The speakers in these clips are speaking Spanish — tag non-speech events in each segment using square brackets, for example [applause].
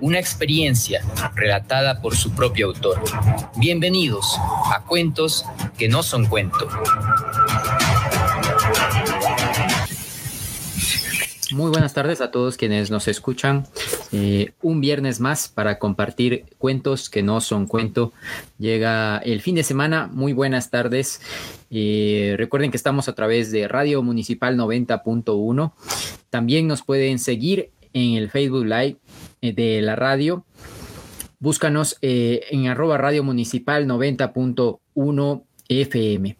una experiencia relatada por su propio autor. Bienvenidos a Cuentos que no son cuento. Muy buenas tardes a todos quienes nos escuchan. Eh, un viernes más para compartir cuentos que no son cuento. Llega el fin de semana. Muy buenas tardes. Eh, recuerden que estamos a través de Radio Municipal 90.1. También nos pueden seguir en el Facebook Live de la radio. Búscanos en arroba radio municipal 90.1 FM.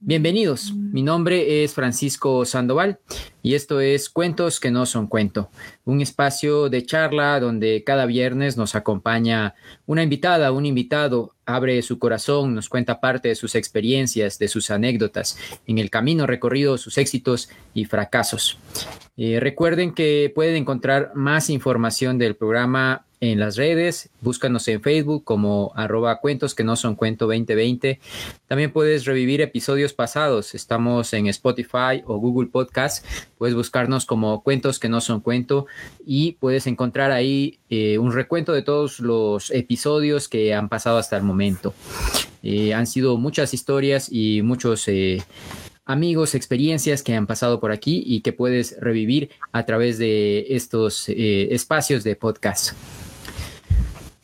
Bienvenidos, mi nombre es Francisco Sandoval y esto es Cuentos que no son cuento, un espacio de charla donde cada viernes nos acompaña una invitada, un invitado, abre su corazón, nos cuenta parte de sus experiencias, de sus anécdotas, en el camino recorrido, sus éxitos y fracasos. Eh, recuerden que pueden encontrar más información del programa en las redes, búscanos en Facebook como arroba cuentos que no son cuento 2020. También puedes revivir episodios pasados, estamos en Spotify o Google Podcast, puedes buscarnos como cuentos que no son cuento y puedes encontrar ahí eh, un recuento de todos los episodios que han pasado hasta el momento. Eh, han sido muchas historias y muchos... Eh, amigos, experiencias que han pasado por aquí y que puedes revivir a través de estos espacios de podcast.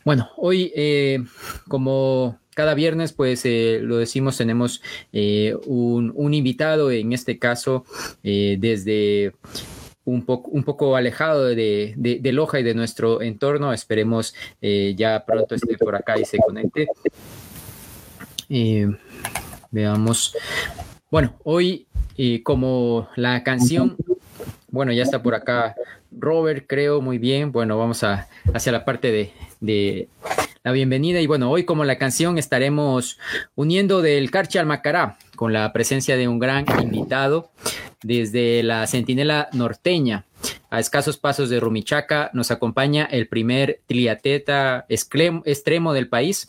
Bueno, hoy eh, como cada viernes, pues eh, lo decimos, tenemos eh, un, invitado, en este caso desde un poco, un poco alejado de, de, Loja y de nuestro entorno. Esperemos ya pronto esté por acá y se conecte. veamos. Bueno, hoy como la canción, bueno, ya está por acá Robert, creo, muy bien. Bueno, vamos a, hacia la parte de, de la bienvenida. Y bueno, hoy como la canción estaremos uniendo del Carche al Macará con la presencia de un gran invitado desde la Centinela norteña. A escasos pasos de Rumichaca nos acompaña el primer triateta extremo del país,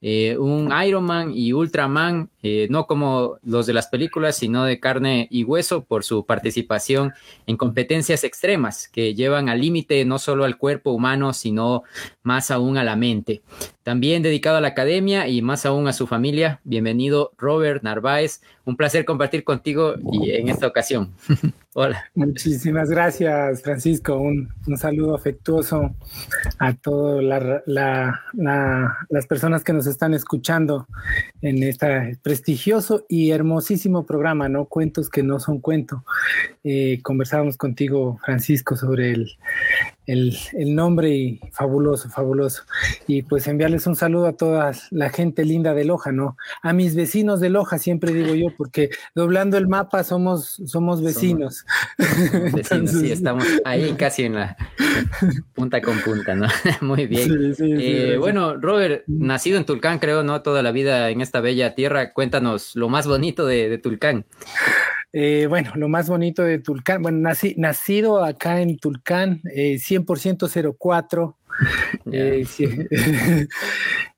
eh, un Ironman y Ultraman, eh, no como los de las películas, sino de carne y hueso por su participación en competencias extremas que llevan al límite no solo al cuerpo humano, sino más aún a la mente. También dedicado a la academia y más aún a su familia. Bienvenido Robert Narváez, un placer compartir contigo y en esta ocasión. [laughs] Hola. Muchísimas gracias, Francisco. Un, saludo afectuoso a todas las personas que nos están escuchando en este prestigioso y hermosísimo programa, ¿no? Cuentos que no son cuento. Eh, conversábamos contigo, Francisco, sobre el, el, nombre y fabuloso, fabuloso. Y pues enviarles un saludo a toda la gente linda de Loja, ¿no? A mis vecinos de Loja, siempre digo yo, porque doblando el mapa somos, somos vecinos. vecinos, sí, [laughs] estamos ahí casi en la punta con punta, ¿no? [laughs] Muy bien. Eh, bueno, Robert, nacido en Tulcán, creo, ¿no? Toda la vida en esta bella tierra, cuéntanos lo más bonito de, de Tulcán. Eh, bueno, lo más bonito de Tulcán, bueno, nací, nacido acá en Tulcán, eh, 100% 04. [laughs] Eh, [laughs]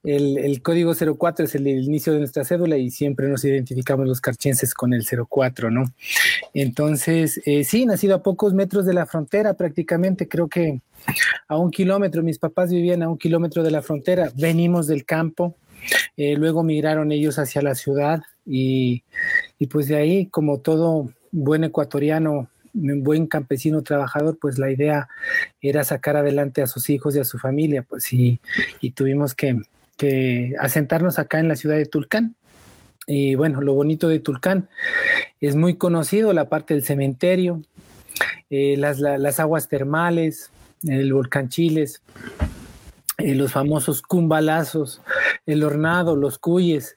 el, código 04 es el, inicio de nuestra cédula y siempre nos identificamos los carchenses con el 04, ¿no? Entonces, eh, sí, nacido a pocos metros de la frontera prácticamente, creo que a un kilómetro, mis papás vivían a un kilómetro de la frontera, venimos del campo, luego migraron ellos hacia la ciudad y y pues de ahí, como todo buen ecuatoriano, buen campesino trabajador, pues la idea era sacar adelante a sus hijos y a su familia, pues y, y tuvimos que, que asentarnos acá en la ciudad de Tulcán. Y bueno, lo bonito de Tulcán es muy conocido, la parte del cementerio, eh, las, las, aguas termales, el volcán Chiles, eh, los famosos cumbalazos, el hornado, los cuyes,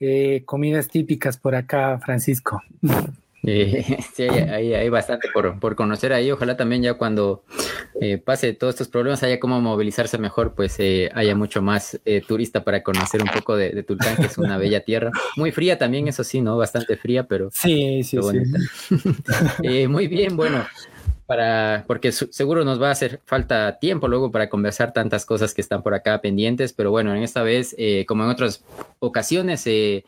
eh, comidas típicas por acá, Francisco. [laughs] Eh, sí, hay, bastante por, conocer ahí. Ojalá también ya cuando eh, pase todos estos problemas haya cómo movilizarse mejor, pues eh, haya mucho más turista para conocer un poco de, de, Tulcán, que es una bella tierra. Muy fría también, eso sí, ¿no? Bastante fría, pero sí, sí, sí. [laughs] muy bien, bueno para, porque seguro nos va a hacer falta tiempo luego para conversar tantas cosas que están por acá pendientes, pero bueno, en esta vez, eh, como en otras ocasiones, eh,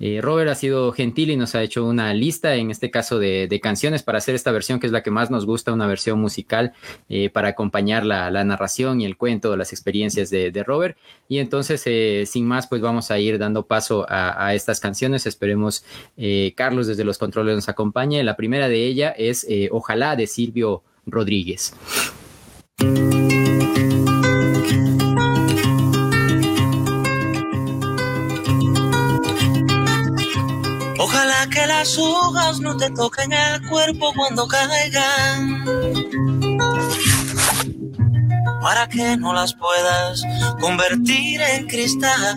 eh, Robert ha sido gentil y nos ha hecho una lista, en este caso de, canciones, para hacer esta versión que es la que más nos gusta, una versión musical para acompañar la, narración y el cuento, las experiencias de, Robert. Y entonces, sin más, pues vamos a ir dando paso a, a estas canciones. Esperemos Carlos desde los controles nos acompañe. La primera de ella es Ojalá decir Silvio Rodríguez. Ojalá que las hojas no te toquen el cuerpo cuando caigan. Para que no las puedas convertir en cristal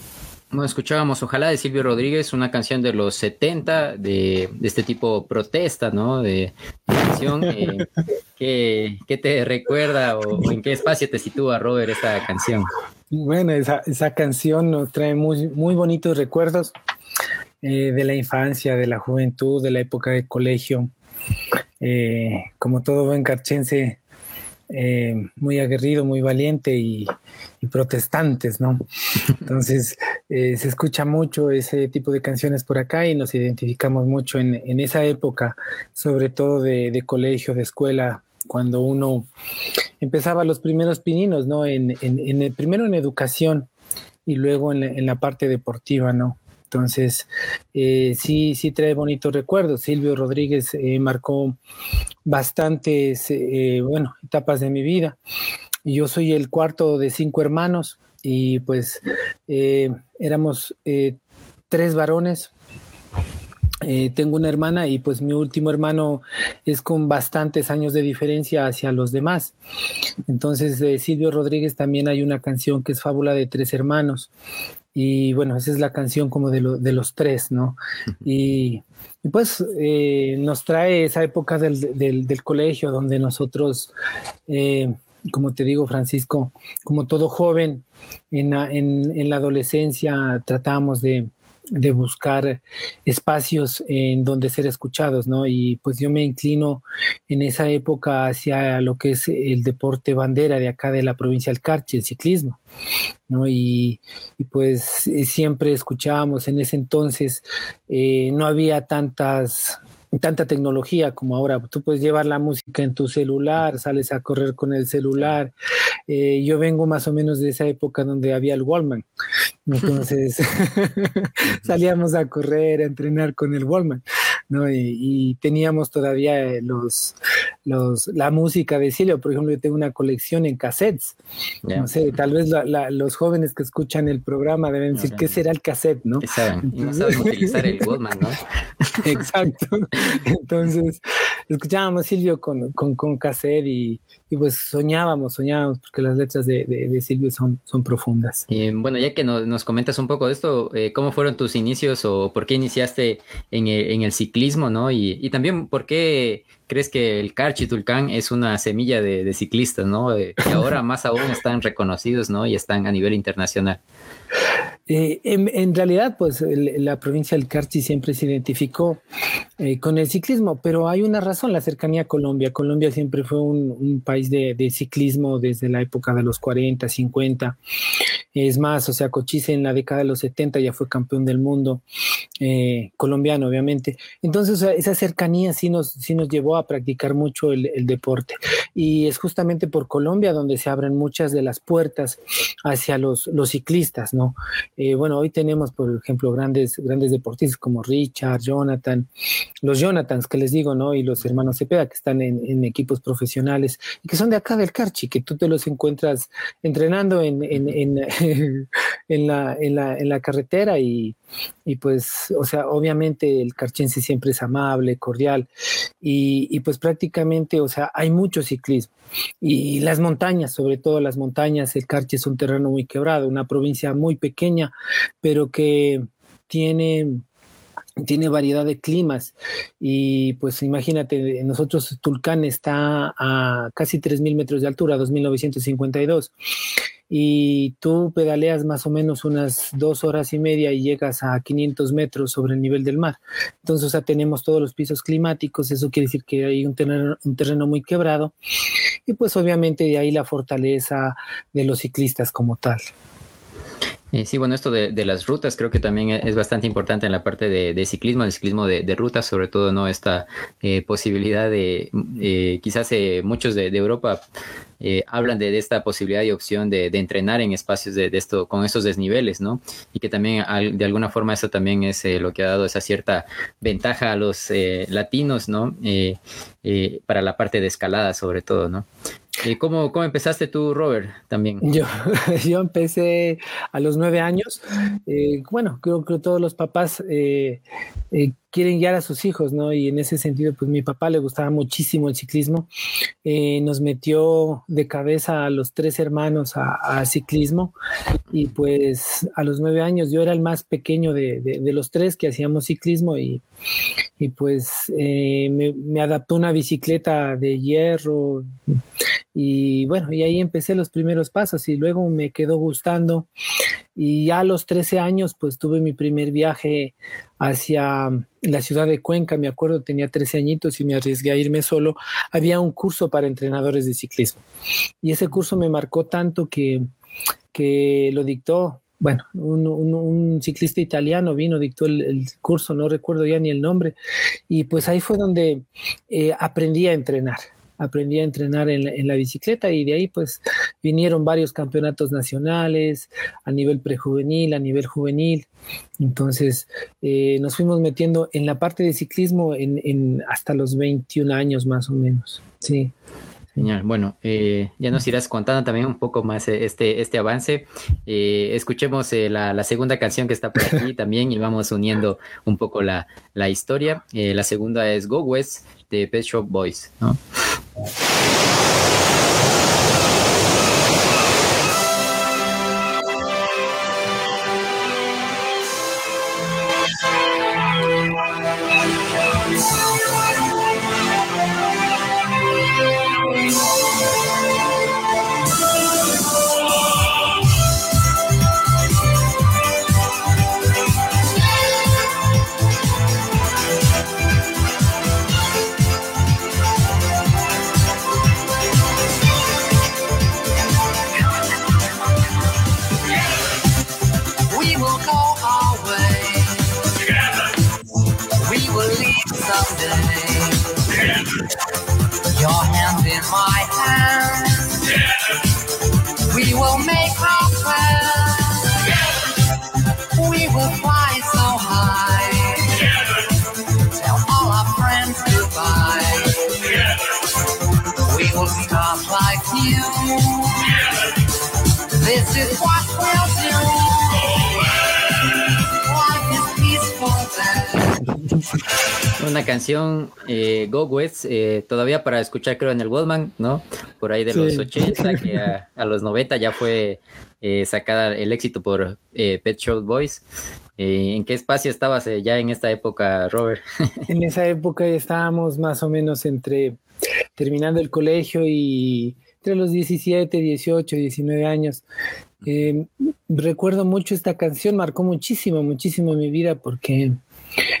bueno, escuchábamos Ojalá de Silvio Rodríguez, una canción de los 70 de, este tipo protesta, ¿no? De, canción. Eh, [laughs] ¿qué, te recuerda o, en qué espacio te sitúa, Robert, esta canción? Bueno, esa, esa canción nos trae muy, muy bonitos recuerdos eh, de la infancia, de la juventud, de la época de colegio. Eh, como todo buen carchense, eh, muy aguerrido, muy valiente y, protestantes, ¿no? [laughs] Entonces, eh, se escucha mucho ese tipo de canciones por acá y nos identificamos mucho en, esa época, sobre todo de, colegio, de escuela, cuando uno empezaba los primeros pininos, ¿no? En, el, primero en educación y luego en la parte deportiva, ¿no? Entonces, eh, sí, sí trae bonitos recuerdos. Silvio Rodríguez eh, marcó bastantes, eh, bueno, etapas de mi vida. Yo soy el cuarto de cinco hermanos y pues éramos tres varones. tengo una hermana y pues mi último hermano es con bastantes años de diferencia hacia los demás. Entonces, de Silvio Rodríguez también hay una canción que es Fábula de Tres Hermanos. Y bueno, esa es la canción como de, de los tres, ¿no? Y, pues eh, nos trae esa época del, del, colegio donde nosotros, eh, como te digo, Francisco, como todo joven en en, en la adolescencia, tratamos de, de buscar espacios en donde ser escuchados, ¿no? Y pues yo me inclino en esa época hacia lo que es el deporte bandera de acá de la provincia del Carchi, el ciclismo, ¿no? Y, pues siempre escuchábamos en ese entonces, eh, no había tantas tanta tecnología como ahora. Tú puedes llevar la música en tu celular, sales a correr con el celular. Eh, yo vengo más o menos de esa época donde había el Wallman. Entonces [laughs] salíamos a correr, a entrenar con el Wallman. ¿no? Y, teníamos todavía eh, los, los, la música de Silvio. Por ejemplo, yo tengo una colección en cassettes. No sé, tal vez los jóvenes que escuchan el programa deben decir, ¿qué será el cassette? ¿no? no saben utilizar el Wallman, ¿no? [laughs] Exacto. Entonces, escuchábamos Silvio con, con, con cassette y, y, pues soñábamos, soñábamos, porque las letras de, de, Silvio son, son profundas. Y bueno, ya que nos, nos comentas un poco de esto, eh, ¿cómo fueron tus inicios o por qué iniciaste en el, en el ciclismo, no? Y, y también, ¿por qué crees que el Carchi Tulcán es una semilla de, de ciclistas, no? que ahora [laughs] más aún están reconocidos, ¿no? Y están a nivel internacional. Eh, en, realidad, pues la provincia del Carchi siempre se identificó eh, con el ciclismo, pero hay una razón, la cercanía a Colombia. Colombia siempre fue un, país de, ciclismo desde la época de los 40, 50. Es más, o sea, Cochise en la década de los 70 ya fue campeón del mundo, eh, colombiano obviamente. Entonces, esa cercanía sí nos, sí nos llevó a practicar mucho el, deporte. Y es justamente por Colombia donde se abren muchas de las puertas hacia los ciclistas, ¿no? Eh, bueno, hoy tenemos, por ejemplo, grandes, grandes deportistas como Richard, Jonathan, los Jonathans que les digo, ¿no? Y los hermanos Cepeda que están en, equipos profesionales y que son de acá del Carchi, que tú te los encuentras entrenando en, en, [laughs] la, en la, carretera y, pues, o sea, obviamente el carchense siempre es amable, cordial y, pues prácticamente, o sea, hay mucho ciclismo. Y las montañas, sobre todo las montañas, el Carchi es un terreno muy quebrado, una provincia muy pequeña, pero que tiene tiene variedad de climas y pues imagínate, nosotros Tulcán está a casi 3.000 metros de altura, 2.952 y tú pedaleas más o menos unas dos horas y media y llegas a 500 metros sobre el nivel del mar. Entonces, o tenemos todos los pisos climáticos, eso quiere decir que hay un terreno, un terreno muy quebrado y pues obviamente de ahí la fortaleza de los ciclistas como tal. Eh, sí, bueno, esto de, las rutas creo que también e, es bastante importante en la parte de, ciclismo, el ciclismo de, rutas, sobre todo, ¿no? Esta eh, posibilidad de, eh, quizás muchos de, Europa hablan de, esta posibilidad y opción de, entrenar en espacios de, esto, con estos desniveles, ¿no? Y que también de alguna forma eso también es lo que ha dado esa cierta ventaja a los latinos, ¿no? para la parte de escalada, sobre todo, ¿no? ¿Y cómo, cómo, empezaste tú, Robert, también? Yo, [laughs] yo empecé a los nueve años. Eh, bueno, creo que todos los papás eh, eh, quieren guiar a sus hijos, ¿no? Y en ese sentido, pues mi papá le gustaba muchísimo el ciclismo. nos metió de cabeza a los tres hermanos a, ciclismo. Y pues a los nueve años yo era el más pequeño de, los tres que hacíamos ciclismo y, pues me, me adaptó una bicicleta de hierro y bueno, y ahí empecé los primeros pasos y luego me quedó gustando. Y ya a los 13 años, pues tuve mi primer viaje hacia la ciudad de Cuenca, me acuerdo, tenía 13 añitos y me arriesgué a irme solo. Había un curso para entrenadores de ciclismo. Y ese curso me marcó tanto que, que lo dictó bueno, un, ciclista italiano vino, dictó el, curso, no recuerdo ya ni el nombre, y pues ahí fue donde eh, aprendí a entrenar aprendí a entrenar en la, bicicleta y de ahí pues vinieron varios campeonatos nacionales a nivel prejuvenil, a nivel juvenil. Entonces eh, nos fuimos metiendo en la parte de ciclismo en, hasta los 21 años más o menos. Sí. Genial. Bueno, eh, ya nos irás contando también un poco más eh, este, este avance. escuchemos la, segunda canción que está por aquí [laughs] también y vamos uniendo un poco la, la historia. la segunda es Go West de Pet Shop Boys. ¿no? Una canción eh, Go West, eh, todavía para escuchar creo en el Wallman, ¿no? Por ahí de los 80, que [laughs] a, los 90 ya fue eh, sacada el éxito por Pet Shop Boys. ¿En qué espacio estabas ya en esta época, Robert? [laughs] en esa época estábamos más o menos entre terminando el colegio y entre los 17, 18, 19 años. recuerdo mucho esta canción, marcó muchísimo, muchísimo mi vida porque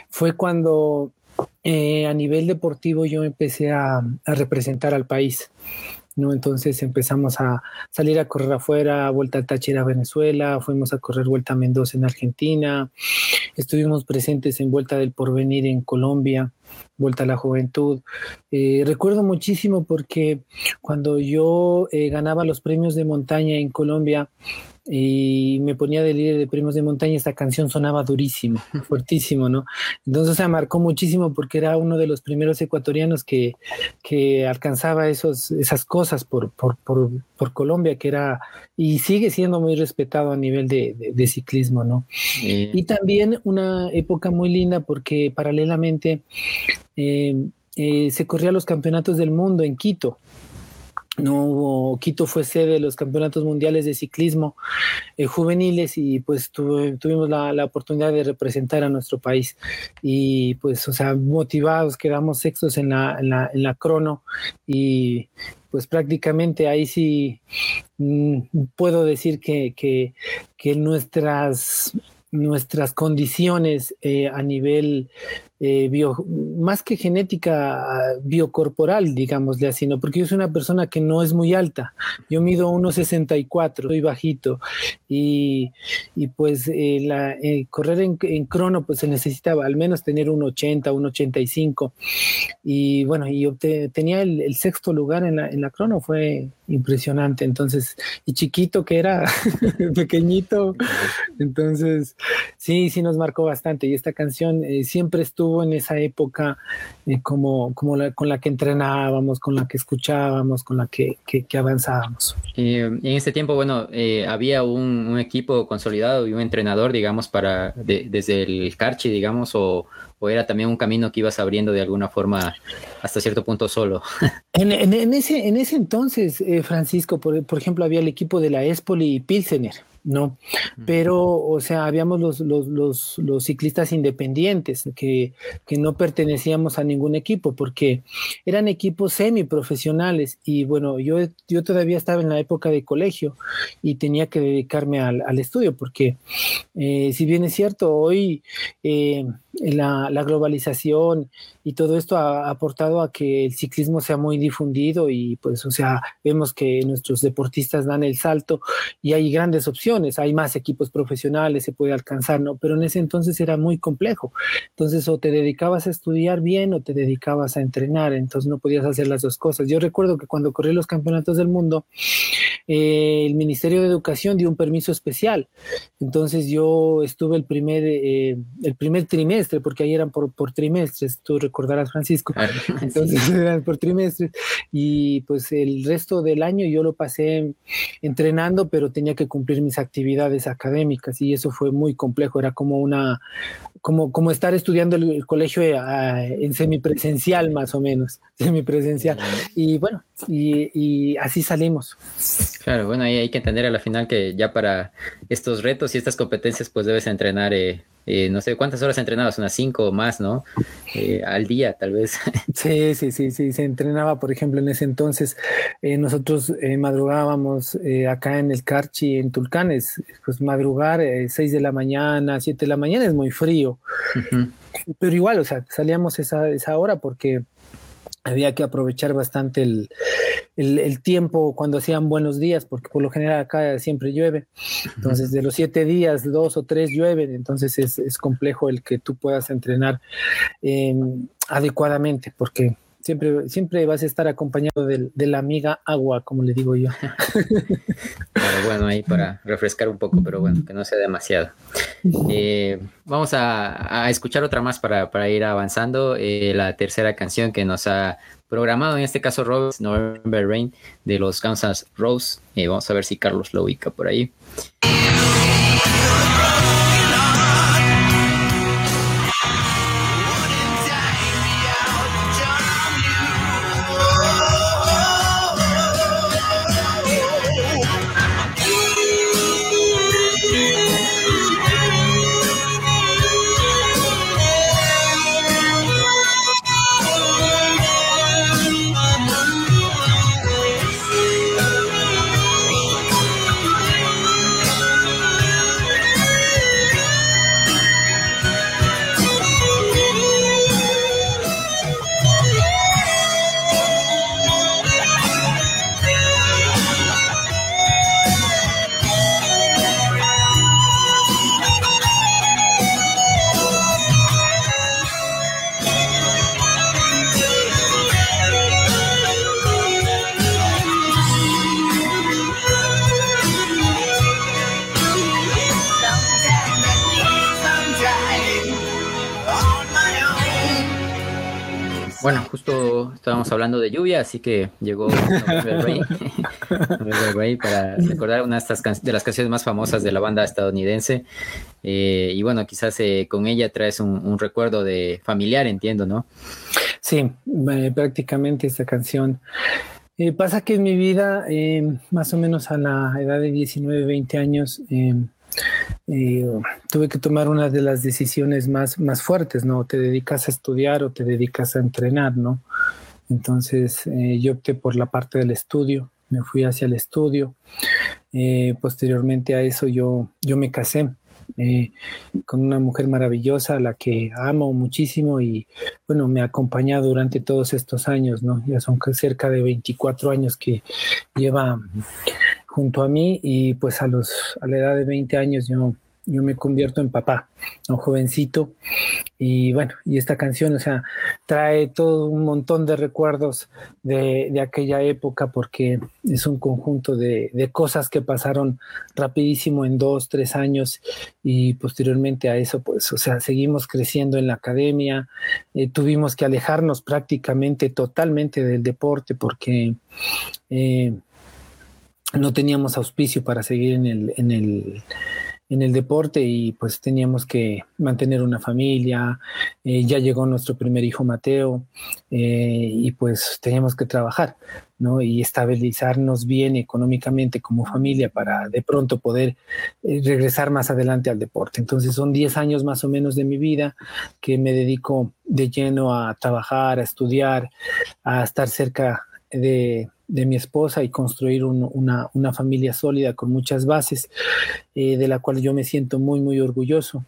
fue cuando eh, a nivel deportivo yo empecé a, representar al país. ¿no? Entonces empezamos a salir a correr afuera, vuelta a Táchira, Venezuela, fuimos a correr vuelta a Mendoza en Argentina, estuvimos presentes en Vuelta del Porvenir en Colombia, Vuelta a la Juventud. Eh, recuerdo muchísimo porque cuando yo eh, ganaba los premios de montaña en Colombia, y me ponía de líder de premios de montaña, esta canción sonaba durísimo, [laughs] fuertísimo, ¿no? Entonces se marcó muchísimo porque era uno de los primeros ecuatorianos que, que alcanzaba esos, esas cosas por, por, por, por, Colombia, que era y sigue siendo muy respetado a nivel de, de, ciclismo, ¿no? Y también una época muy linda porque paralelamente eh, eh, se corría los campeonatos del mundo en Quito no hubo, Quito fue sede de los campeonatos mundiales de ciclismo eh, juveniles y pues tuvimos la, oportunidad de representar a nuestro país. Y pues, o sea, motivados, quedamos sextos en la, en la, en la crono y pues prácticamente ahí sí mm, puedo decir que, que, que nuestras nuestras condiciones eh, a nivel eh, bio, más que genética biocorporal, digámosle así, ¿no? Porque yo soy una persona que no es muy alta. Yo mido 1,64, soy bajito. Y, y pues eh, la, eh, correr en, en, crono, pues se necesitaba al menos tener 1,80, 1,85. Y bueno, y tenía el, el, sexto lugar en la, en la crono, fue impresionante. Entonces, y chiquito que era, [laughs] pequeñito. Entonces, sí, sí nos marcó bastante. Y esta canción siempre estuvo en esa época eh, como, como la, con la que entrenábamos, con la que escuchábamos, con la que, que, avanzábamos. Y, en este tiempo, bueno, eh, había un, un, equipo consolidado y un entrenador, digamos, para desde el Carchi, digamos, o, o era también un camino que ibas abriendo de alguna forma hasta cierto punto solo? [laughs] En, en, ese, en ese entonces, eh, Francisco, por, por, ejemplo, había el equipo de la Espoli Pilsener, ¿no? Pero, o sea, habíamos los, los, los, los ciclistas independientes que, que, no pertenecíamos a ningún equipo porque eran equipos semiprofesionales y bueno, yo, yo todavía estaba en la época de colegio y tenía que dedicarme al, al estudio porque eh, si bien es cierto, hoy eh, la, la, globalización y todo esto ha aportado a que el ciclismo sea muy difundido y pues, o sea, vemos que nuestros deportistas dan el salto y hay grandes opciones, hay más equipos profesionales, se puede alcanzar, ¿no? Pero en ese entonces era muy complejo. Entonces, o te dedicabas a estudiar bien o te dedicabas a entrenar, entonces no podías hacer las dos cosas. Yo recuerdo que cuando corrí los campeonatos del mundo, eh, el Ministerio de Educación dio un permiso especial. Entonces yo estuve el primer, eh, el primer trimestre, porque ahí eran por, por trimestres, tú recordarás, Francisco. [laughs] Entonces eran por trimestres. Y pues el resto del año yo lo pasé entrenando, pero tenía que cumplir mis actividades académicas y eso fue muy complejo. Era como una, como, como estar estudiando el, colegio eh, en semipresencial más o menos, [laughs] semipresencial. Y bueno, y, y, así salimos. Claro, bueno, ahí hay que entender a la final que ya para estos retos y estas competencias pues debes entrenar, eh, eh, no sé, ¿cuántas horas entrenabas? Unas cinco o más, ¿no? Eh, al día tal vez. [laughs] Sí, sí, sí, sí, se entrenaba, por ejemplo, en ese entonces nosotros madrugábamos acá en el Carchi, en Tulcanes, pues madrugar seis de la mañana, siete de la mañana es muy frío. Pero igual, o sea, salíamos esa, esa hora porque había que aprovechar bastante el, el, tiempo cuando hacían buenos días, porque por lo general acá siempre llueve. Entonces, de los siete días, dos o tres llueven, entonces es, es complejo el que tú puedas entrenar eh, adecuadamente, porque siempre, siempre vas a estar acompañado de, de la amiga agua, como le digo yo. bueno, ahí para refrescar un poco, pero bueno, que no sea demasiado. Eh, vamos a, a, escuchar otra más para, para ir avanzando. Eh, la tercera canción que nos ha programado, en este caso Rose, November Rain, de los Kansas Rose. Eh, vamos a ver si Carlos lo ubica por ahí. Bueno, justo estábamos hablando de lluvia, así que llegó November Rain, Rain para recordar una de, las canciones más famosas de la banda estadounidense. Eh, y bueno, quizás eh, con ella traes un, recuerdo de familiar, entiendo, ¿no? Sí, prácticamente esta canción. pasa que en mi vida, más o menos a la edad de 19, 20 años, tuve que tomar una de las decisiones más, más fuertes, ¿no? Te dedicas a estudiar o te dedicas a entrenar, ¿no? Entonces eh, yo opté por la parte del estudio, me fui hacia el estudio. Eh, posteriormente a eso yo, yo me casé eh, con una mujer maravillosa, la que amo muchísimo y bueno, me ha acompañado durante todos estos años, ¿no? Ya son cerca de 24 años que lleva junto a mí y pues a, los, a la edad de 20 años yo, yo me convierto en papá, un jovencito. Y bueno, y esta canción, o sea, trae todo un montón de recuerdos de, de aquella época porque es un conjunto de, de, cosas que pasaron rapidísimo en dos, tres años y posteriormente a eso, pues, o sea, seguimos creciendo en la academia, eh, tuvimos que alejarnos prácticamente totalmente del deporte porque... Eh, no teníamos auspicio para seguir en el, en el, en el deporte y pues teníamos que mantener una familia. Eh, ya llegó nuestro primer hijo Mateo eh, y pues teníamos que trabajar, ¿no? Y estabilizarnos bien económicamente como familia para de pronto poder eh, regresar más adelante al deporte. Entonces son 10 años más o menos de mi vida que me dedico de lleno a trabajar, a estudiar, a estar cerca de de mi esposa y construir una, una, familia sólida con muchas bases, eh, de la cual yo me siento muy, muy orgulloso.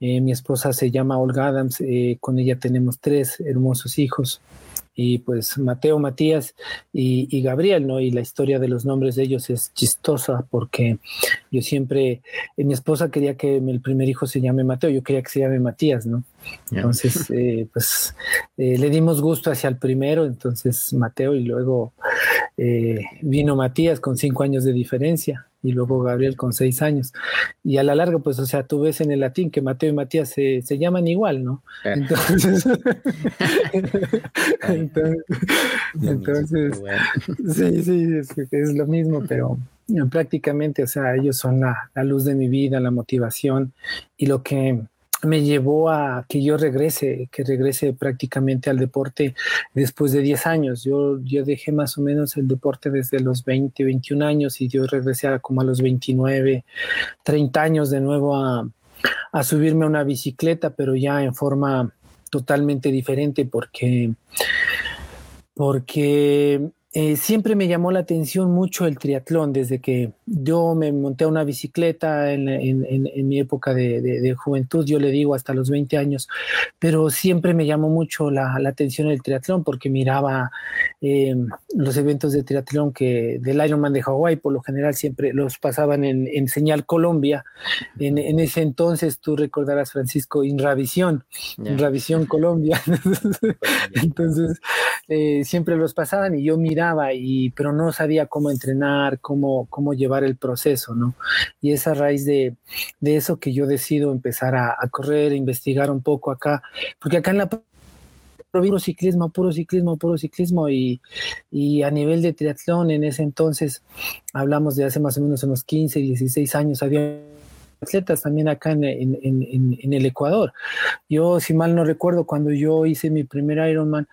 Eh, mi esposa se llama Olga Adams, eh, con ella tenemos tres hermosos hijos y pues Mateo, Matías y, Gabriel, ¿no? Y la historia de los nombres de ellos es chistosa porque yo siempre, eh, mi esposa quería que el primer hijo se llame Mateo, yo quería que se llame Matías, ¿no? Entonces, eh, pues eh, le dimos gusto hacia el primero, entonces Mateo y luego vino Matías con cinco años de diferencia y luego Gabriel con seis años. Y a la larga, pues, o sea, tú ves en el latín que Mateo y Matías se, llaman igual, ¿no? Entonces, [laughs] [laughs] entonces, sí, sí, es, lo mismo, pero prácticamente, o sea, ellos son la, la luz de mi vida, la motivación y lo que me llevó a que yo regrese, que regrese prácticamente al deporte después de 10 años. Yo, yo dejé más o menos el deporte desde los 20, 21 años y yo regresé a como a los 29, 30 años de nuevo a, a subirme a una bicicleta, pero ya en forma totalmente diferente porque porque eh, siempre me llamó la atención mucho el triatlón desde que yo me monté a una bicicleta en, mi época de, juventud, yo le digo hasta los 20 años, pero siempre me llamó mucho la, atención el triatlón porque miraba eh, los eventos de triatlón que del Ironman de Hawái, por lo general siempre los pasaban en, Señal Colombia. En, ese entonces, tú recordarás, Francisco, Inravisión, Inravisión Colombia. [laughs] [laughs] entonces, eh, siempre los pasaban y yo miraba y, pero no sabía cómo entrenar, cómo, cómo llevar el proceso, ¿no? Y es a raíz de, de eso que yo decido empezar a, correr, a investigar un poco acá, porque acá en la puro ciclismo, puro ciclismo, puro ciclismo y, y, a nivel de triatlón en ese entonces, hablamos de hace más o menos unos 15, 16 años, había atletas también acá en, en, en, en, el Ecuador. Yo, si mal no recuerdo, cuando yo hice mi primer Ironman,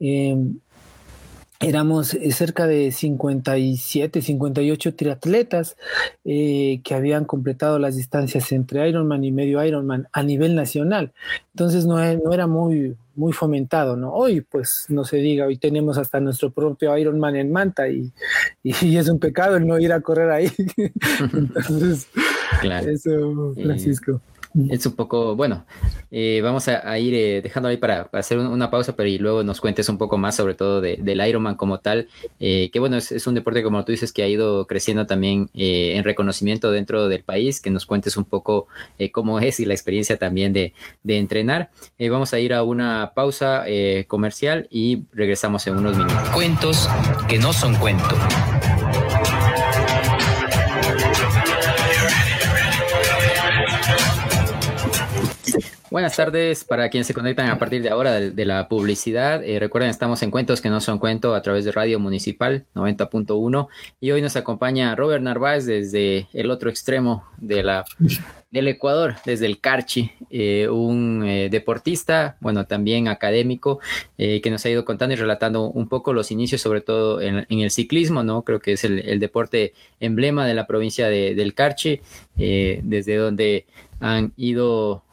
eh, éramos eh, cerca de 57, 58 triatletas eh, que habían completado las distancias entre Ironman y medio Ironman a nivel nacional. Entonces no, no, era muy, muy fomentado, ¿no? Hoy, pues, no se diga, hoy tenemos hasta nuestro propio Ironman en Manta y, y, es un pecado el no ir a correr ahí. [laughs] [laughs] Entonces, claro. eso, Francisco. Es un poco, bueno, eh, vamos a, ir eh, dejando ahí para, hacer una pausa, pero y luego nos cuentes un poco más sobre todo del Ironman como tal, eh, que bueno, es, un deporte como tú dices que ha ido creciendo también en reconocimiento dentro del país, que nos cuentes un poco cómo es y la experiencia también de, de entrenar. vamos a ir a una pausa comercial y regresamos en unos minutos. Cuentos que no son cuentos. Buenas tardes para quienes se conectan a partir de ahora de, la publicidad. Eh, recuerden, estamos en Cuentos que no son cuento a través de Radio Municipal 90.1 y hoy nos acompaña Robert Narváez desde el otro extremo de la, del Ecuador, desde el Carchi, eh, un eh, deportista, bueno, también académico, que nos ha ido contando y relatando un poco los inicios, sobre todo en, el ciclismo, ¿no? Creo que es el, deporte emblema de la provincia de, del Carchi, desde donde han ido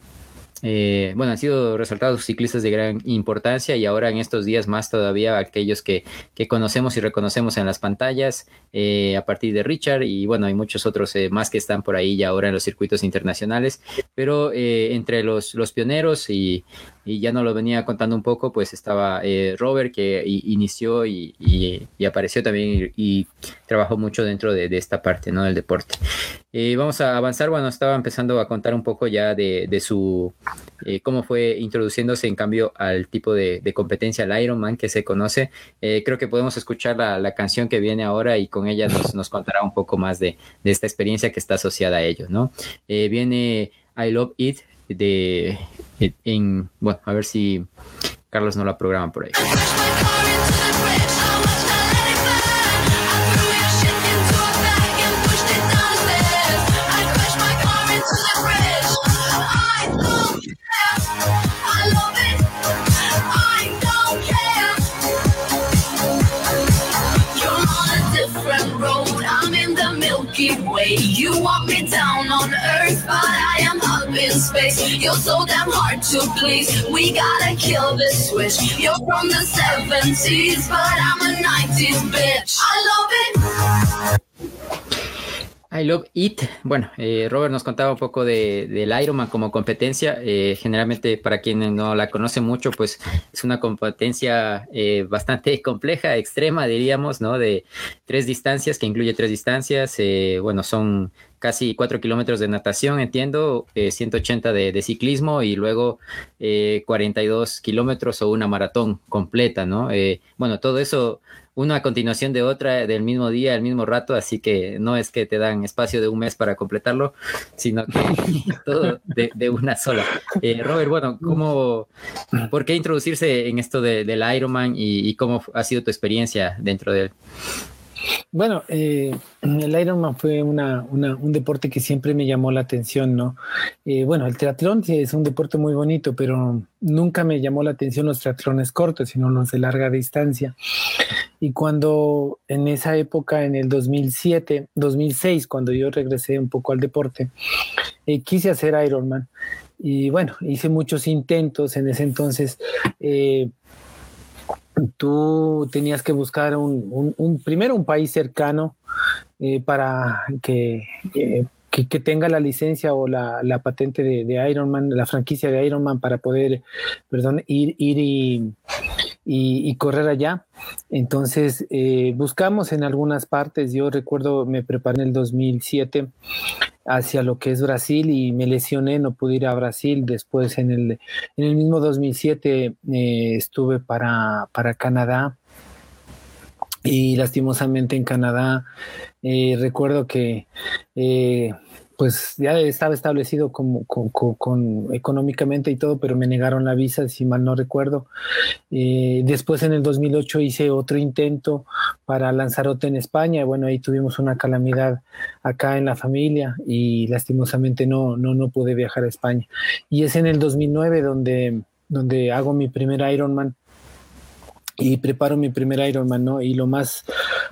eh, bueno, han sido resaltados ciclistas de gran importancia y ahora en estos días más todavía aquellos que, conocemos y reconocemos en las pantallas eh, a partir de Richard y bueno, hay muchos otros eh, más que están por ahí ya ahora en los circuitos internacionales, pero entre los, los pioneros y y ya no lo venía contando un poco, pues estaba eh, Robert que inició y, apareció también y, trabajó mucho dentro de, esta parte ¿no? del deporte. Eh, vamos a avanzar, bueno, estaba empezando a contar un poco ya de, su, eh, cómo fue introduciéndose en cambio al tipo de, competencia, el Ironman que se conoce. creo que podemos escuchar la, canción que viene ahora y con ella nos, nos contará un poco más de, esta experiencia que está asociada a ello, ¿no? viene I Love It de en, bueno, a ver si Carlos no la programa por ahí. Space. You're so damn hard to please. We gotta kill this switch. You're from the 70s, but I'm a 90s bitch. I love it. I Love It. Bueno, eh, Robert nos contaba un poco de, del Ironman como competencia. Eh, generalmente, para quienes no la conocen mucho, pues es una competencia eh, bastante [laughs] compleja, extrema, diríamos, ¿no? De tres distancias, que incluye tres distancias. bueno, son casi cuatro kilómetros de natación, entiendo, 180 de, de, ciclismo y luego 42 kilómetros o una maratón completa, ¿no? bueno, todo eso una a continuación de otra del mismo día, el mismo rato, así que no es que te dan espacio de un mes para completarlo, sino que [laughs] todo de, una sola. Eh, Robert, bueno, ¿cómo, ¿por qué introducirse en esto de, del Ironman y, y cómo ha sido tu experiencia dentro de él? Bueno, eh, el Ironman fue una, un deporte que siempre me llamó la atención, ¿no? Eh, bueno, el triatlón es un deporte muy bonito, pero nunca me llamó la atención los triatlones cortos, sino los de larga distancia. Y cuando en esa época, en el 2007, 2006, cuando yo regresé un poco al deporte, eh, quise hacer Ironman. Y bueno, hice muchos intentos en ese entonces. Eh, tú tenías que buscar un, primero un país cercano eh, para que, que, tenga la licencia o la, patente de, Ironman, la franquicia de Ironman para poder, perdón, ir, ir y, y, correr allá. Entonces, eh, buscamos en algunas partes, yo recuerdo, me preparé en el 2007 hacia lo que es Brasil y me lesioné, no pude ir a Brasil. Después, en el, en el mismo 2007, eh, estuve para, para Canadá y lastimosamente en Canadá eh, recuerdo que pues ya estaba establecido como, con, económicamente y todo, pero me negaron la visa, si mal no recuerdo. Eh, después en el 2008 hice otro intento para Lanzarote en España. Bueno, ahí tuvimos una calamidad acá en la familia y lastimosamente no, no, no pude viajar a España. Y es en el 2009 donde, donde hago mi primer Ironman y preparo mi primer Ironman, ¿no? Y lo más,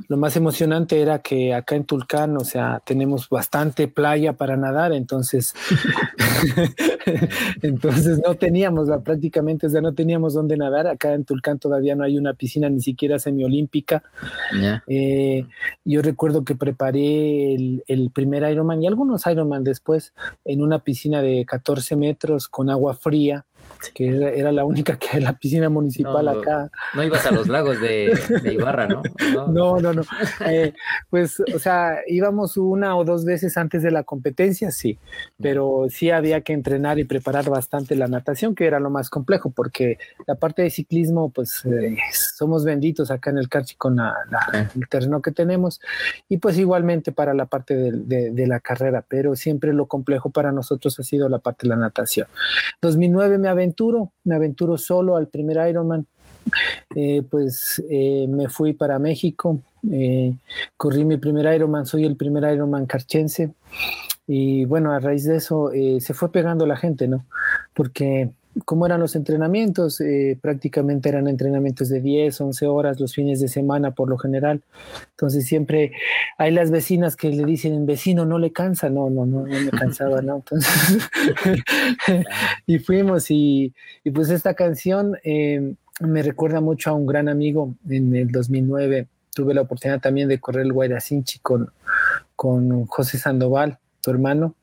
lo más emocionante era que acá en Tulcán, o sea, tenemos bastante playa para nadar, entonces, [laughs] [laughs] entonces no teníamos la, prácticamente, o sea, no teníamos dónde nadar. Acá en Tulcán todavía no hay una piscina ni siquiera semiolímpica. Eh, yo recuerdo que preparé el, el, primer Ironman y algunos Ironman después en una piscina de 14 metros con agua fría que era, la única que era la piscina municipal acá. No ibas a los lagos de, Ibarra, ¿no? No, no, no. Eh, pues, o sea, íbamos una o dos veces antes de la competencia, sí, pero sí había que entrenar y preparar bastante la natación, que era lo más complejo, porque la parte de ciclismo, pues, eh, somos benditos acá en el Carchi con la, el terreno que tenemos, y pues igualmente para la parte de, de la carrera, pero siempre lo complejo para nosotros ha sido la parte de la natación. 2009 me aventé me aventuro solo al primer Ironman. Eh, pues eh, me fui para México, eh, corrí mi primer Ironman, soy el primer Ironman carchense y bueno, a raíz de eso se fue pegando la gente, ¿no? Porque como eran los entrenamientos, eh, prácticamente eran entrenamientos de 10, 11 horas los fines de semana por lo general. Entonces siempre hay las vecinas que le dicen, vecino, no le cansa. No, no, no, no me cansaba, ¿no? Entonces, [laughs] y fuimos y, y, pues esta canción eh, me recuerda mucho a un gran amigo en el 2009. Tuve la oportunidad también de correr el Guayracinchi con, con José Sandoval, tu hermano.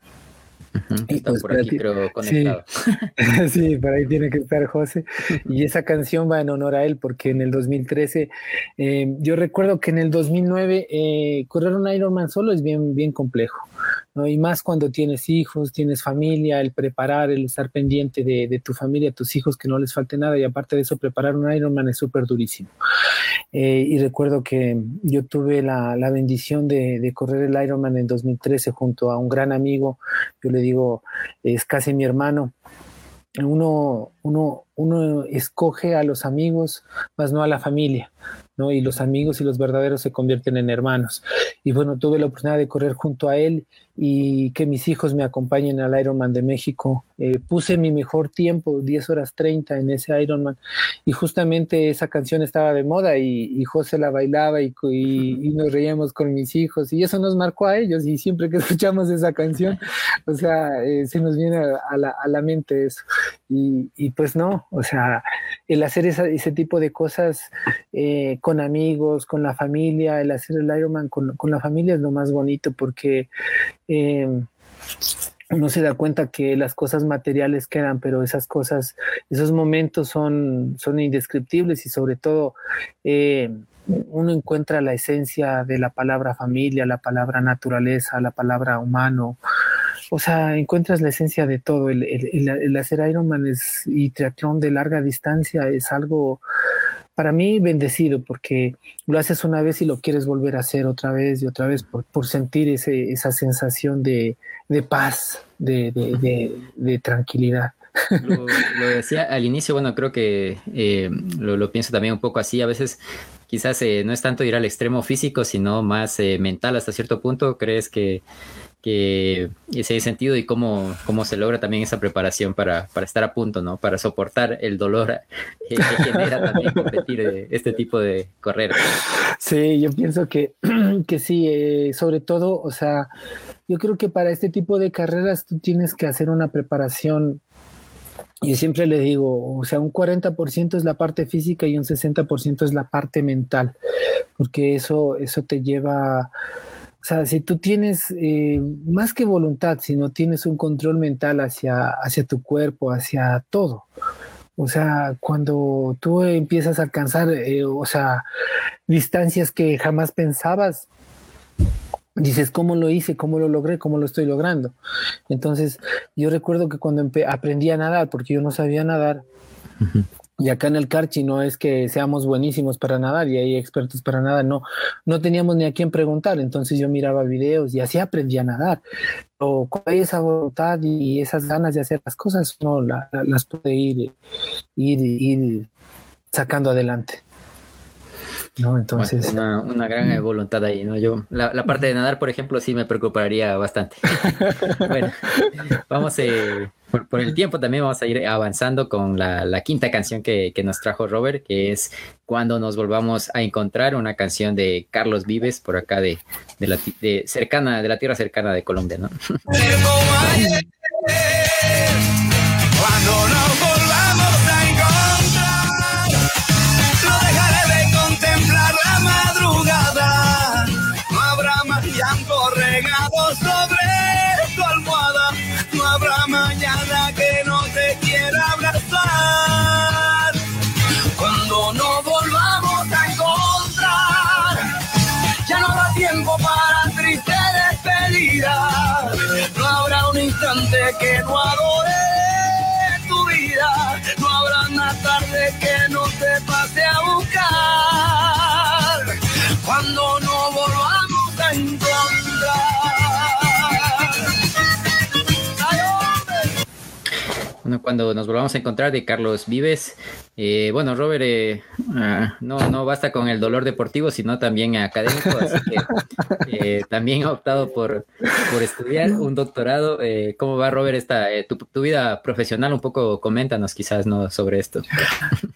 Y pues por aquí, creo, conectado. [laughs] Sí, por ahí tiene que estar José. Y esa canción va en honor a él, porque en el 2013, eh, yo recuerdo que en el 2009, eh, correr un Ironman solo es bien, bien complejo. Y más cuando tienes hijos, tienes familia, el preparar, el estar pendiente de, tu familia, tus hijos, que no les falte nada. Y aparte de eso, preparar un Ironman es súper durísimo. Eh, y recuerdo que yo tuve la, bendición de, correr el Ironman en 2013 junto a un gran amigo. Yo le digo, es casi mi hermano. Uno, uno, uno escoge a los amigos, más no a la familia. ¿no? Y los amigos y los verdaderos se convierten en hermanos. Y bueno, tuve la oportunidad de correr junto a él y que mis hijos me acompañen al Ironman de México. Eh, puse mi mejor tiempo, 10 horas 30 en ese Ironman, y justamente esa canción estaba de moda y, José la bailaba y, y, nos reíamos con mis hijos, y eso nos marcó a ellos, y siempre que [laughs] escuchamos esa canción, o sea, eh, se nos viene a la, a la mente eso. Y, y, pues no, o sea, el hacer ese tipo de cosas eh, con amigos, con la familia, el hacer el Ironman con, con la familia es lo más bonito porque eh, uno se da cuenta que las cosas materiales quedan, pero esas cosas, esos momentos son, son indescriptibles y sobre todo eh, uno encuentra la esencia de la palabra familia, la palabra naturaleza, la palabra humano. O sea, encuentras la esencia de todo. El, el, el hacer Ironman y triatlón de larga distancia es algo para mí bendecido porque lo haces una vez y lo quieres volver a hacer otra vez y otra vez por, por sentir ese, esa sensación de, de paz, de, de, de, tranquilidad. [laughs] Lo, decía al inicio, bueno, creo que eh, lo, lo, pienso también un poco así, a veces quizás eh, no es tanto ir al extremo físico, sino más eh, mental hasta cierto punto, ¿crees que que ese sentido y cómo, cómo se logra también esa preparación para, para estar a punto, ¿no? Para soportar el dolor [laughs] que genera también competir eh, este tipo de carreras. Sí, yo pienso que, [clears throat] que sí, eh, sobre todo, o sea, yo creo que para este tipo de carreras tú tienes que hacer una preparación y siempre le digo, o sea, un 40% es la parte física y un 60% es la parte mental, porque eso, eso te lleva sea, si tú tienes eh, más que voluntad, si no tienes un control mental hacia, hacia tu cuerpo, hacia todo. O sea, cuando tú empiezas a alcanzar, eh, o sea, distancias que jamás pensabas, dices, ¿cómo lo hice? ¿Cómo lo logré? ¿Cómo lo estoy logrando? Entonces, yo recuerdo que cuando aprendí a nadar, porque yo no sabía nadar, y acá en el Carchi no es que seamos buenísimos para nadar y hay expertos para nadar, no, no teníamos ni a quién preguntar, entonces yo miraba videos y así aprendí a nadar. O con esa voluntad y esas ganas de hacer las cosas, no las puede ir, ir, ir sacando adelante. ¿no? Entonces. una, gran voluntad ahí, ¿no? Yo, la, parte de nadar, por ejemplo, sí me preocuparía bastante. [laughs] bueno, vamos, eh, por, el tiempo también vamos a ir avanzando con la, quinta canción que, nos trajo Robert, que es Cuando nos volvamos a encontrar, una canción de Carlos Vives, por acá de, de la de cercana, de la tierra cercana de Colombia, ¿no? Cuando nos volvamos sobre tu almohada. No habrá mañana que no te quiera abrazar. que no adore tu vida, no habrá una tarde que no cuando nos volvamos a encontrar de Carlos Vives, eh, bueno, Robert, eh, ah, no, no basta con el dolor deportivo, sino también académico, así que eh, también ha optado por, por estudiar un doctorado. ¿Cómo va, Robert, esta, tu, vida profesional? Un poco coméntanos quizás ¿no? sobre esto.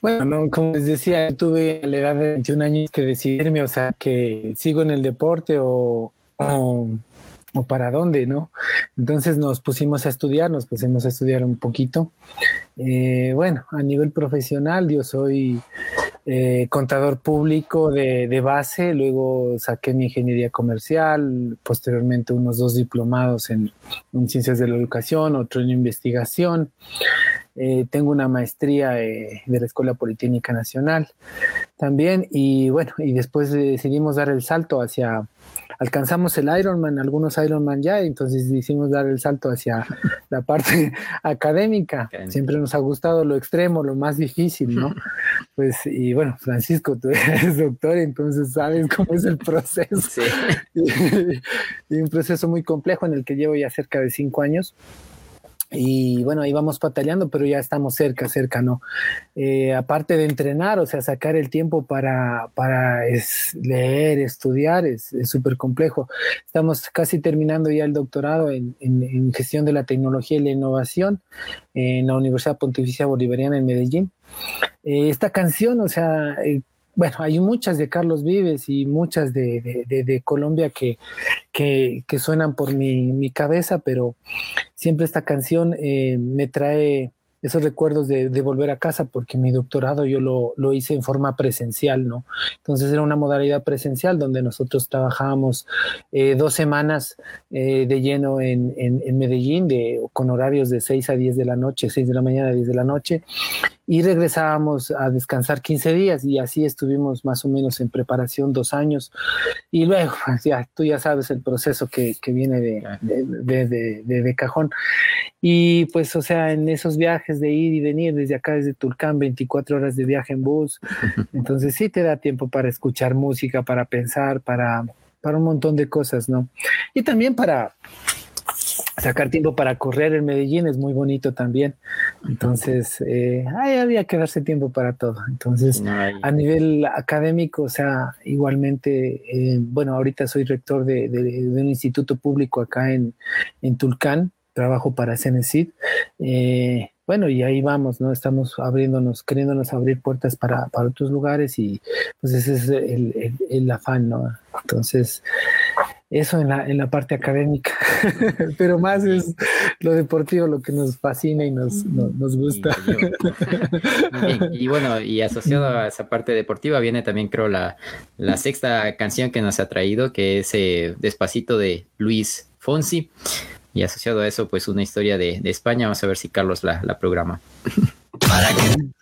Bueno, como les decía, tuve a la edad de 21 años que decidirme, o sea, que sigo en el deporte o para dónde, ¿no? Entonces nos pusimos a estudiar, nos pusimos a estudiar un poquito. Eh, bueno, a nivel profesional yo soy eh, contador público de, base, luego saqué mi ingeniería comercial, posteriormente unos dos diplomados en, ciencias de la educación, otro en investigación. Eh, tengo una maestría de la Escuela Politécnica Nacional también y bueno, y después decidimos dar el salto hacia alcanzamos el Ironman, algunos Ironman ya, entonces decidimos dar el salto hacia la parte [laughs] académica. Siempre nos ha gustado lo extremo, lo más difícil, ¿no? [laughs] Pues, y bueno, Francisco, tú eres doctor, entonces sabes cómo es el proceso. Sí. [laughs] y un proceso muy complejo en el que llevo ya cerca de cinco años. Y bueno, ahí vamos pataleando, pero ya estamos cerca, cerca, ¿no? Eh, aparte de entrenar, o sea, sacar el tiempo para, para leer, estudiar, es súper complejo. Estamos casi terminando ya el doctorado en, en, gestión de la tecnología y la innovación en la Universidad Pontificia Bolivariana en Medellín. Eh, esta canción, o sea, eh, bueno, hay muchas de Carlos Vives y muchas de, Colombia que, que, suenan por mi, mi, cabeza, pero siempre esta canción eh, me trae esos recuerdos de, volver a casa, porque mi doctorado yo lo, lo, hice en forma presencial, ¿no? Entonces era una modalidad presencial donde nosotros trabajábamos eh, dos semanas eh, de lleno en, en, Medellín, de, con horarios de 6 a 10 de la noche, 6 de la mañana a 10 de la noche, y regresábamos a descansar 15 días y así estuvimos más o menos en preparación dos años. Y luego, [laughs] ya, tú ya sabes el proceso que, que viene de, de, de, de cajón. Y pues, o sea, en esos viajes de ir y venir desde acá, desde Tulcán, 24 horas de viaje en bus, [laughs] entonces sí te da tiempo para escuchar música, para pensar, para, para un montón de cosas, ¿no? Y también para sacar tiempo para correr en Medellín es muy bonito también. Entonces, eh, había que darse tiempo para todo. Entonces, a nivel académico, o sea, igualmente, eh, bueno, ahorita soy rector de, de, un instituto público acá en, en Tulcán, trabajo para Cenecid. Eh, bueno, y ahí vamos, ¿no? Estamos abriéndonos, queriéndonos abrir puertas para, para otros lugares y pues ese es el, el, afán, ¿no? Entonces, eso en la, en la parte académica, [laughs] pero más es lo deportivo lo que nos fascina y nos, nos, gusta. Y, bueno, y asociado a esa parte deportiva viene también creo la, la sexta canción que nos ha traído, que es eh, Despacito de Luis Fonsi y asociado a eso, pues una historia de, de España. Vamos a ver si Carlos la, la programa. Para que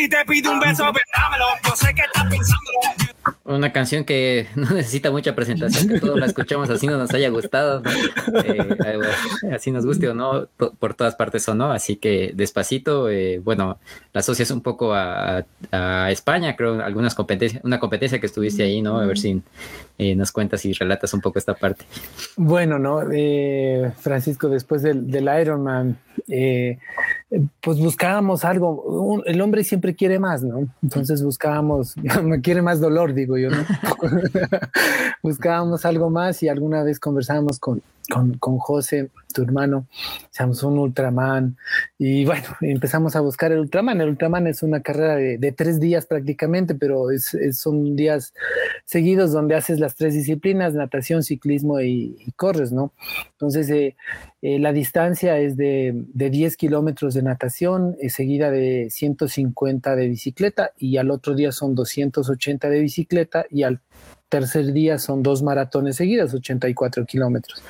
Si te pido un beso, dámelo. Yo sé que estás pensándolo una canción que [laughs] no necesita mucha presentación, que todos la escuchamos así no nos haya gustado, eh, así nos guste o no, por todas partes o no, así que despacito, eh, bueno, la asocias un poco a, España, creo, algunas competencias, una competencia que estuviste ahí, ¿no? A ver si eh, nos cuentas y relatas un poco esta parte. Bueno, ¿no? Francisco, después del, del Ironman, pues buscábamos algo, el hombre siempre quiere más, ¿no? Entonces buscábamos, [laughs] me quiere más dolor, digo yo, ¿no? [laughs] buscábamos algo más y alguna vez conversábamos con, con, con José, tu hermano, seamos un Ultraman y bueno, empezamos a buscar el Ultraman. El Ultraman es una carrera de, tres días prácticamente, pero es, son días seguidos donde haces las tres disciplinas, natación, ciclismo y, corres, ¿no? Entonces, eh, eh, la distancia es de, de 10 kilómetros de natación, eh, seguida de 150 de bicicleta y al otro día son 280 de bicicleta y al tercer día son dos maratones seguidas, 84 kilómetros.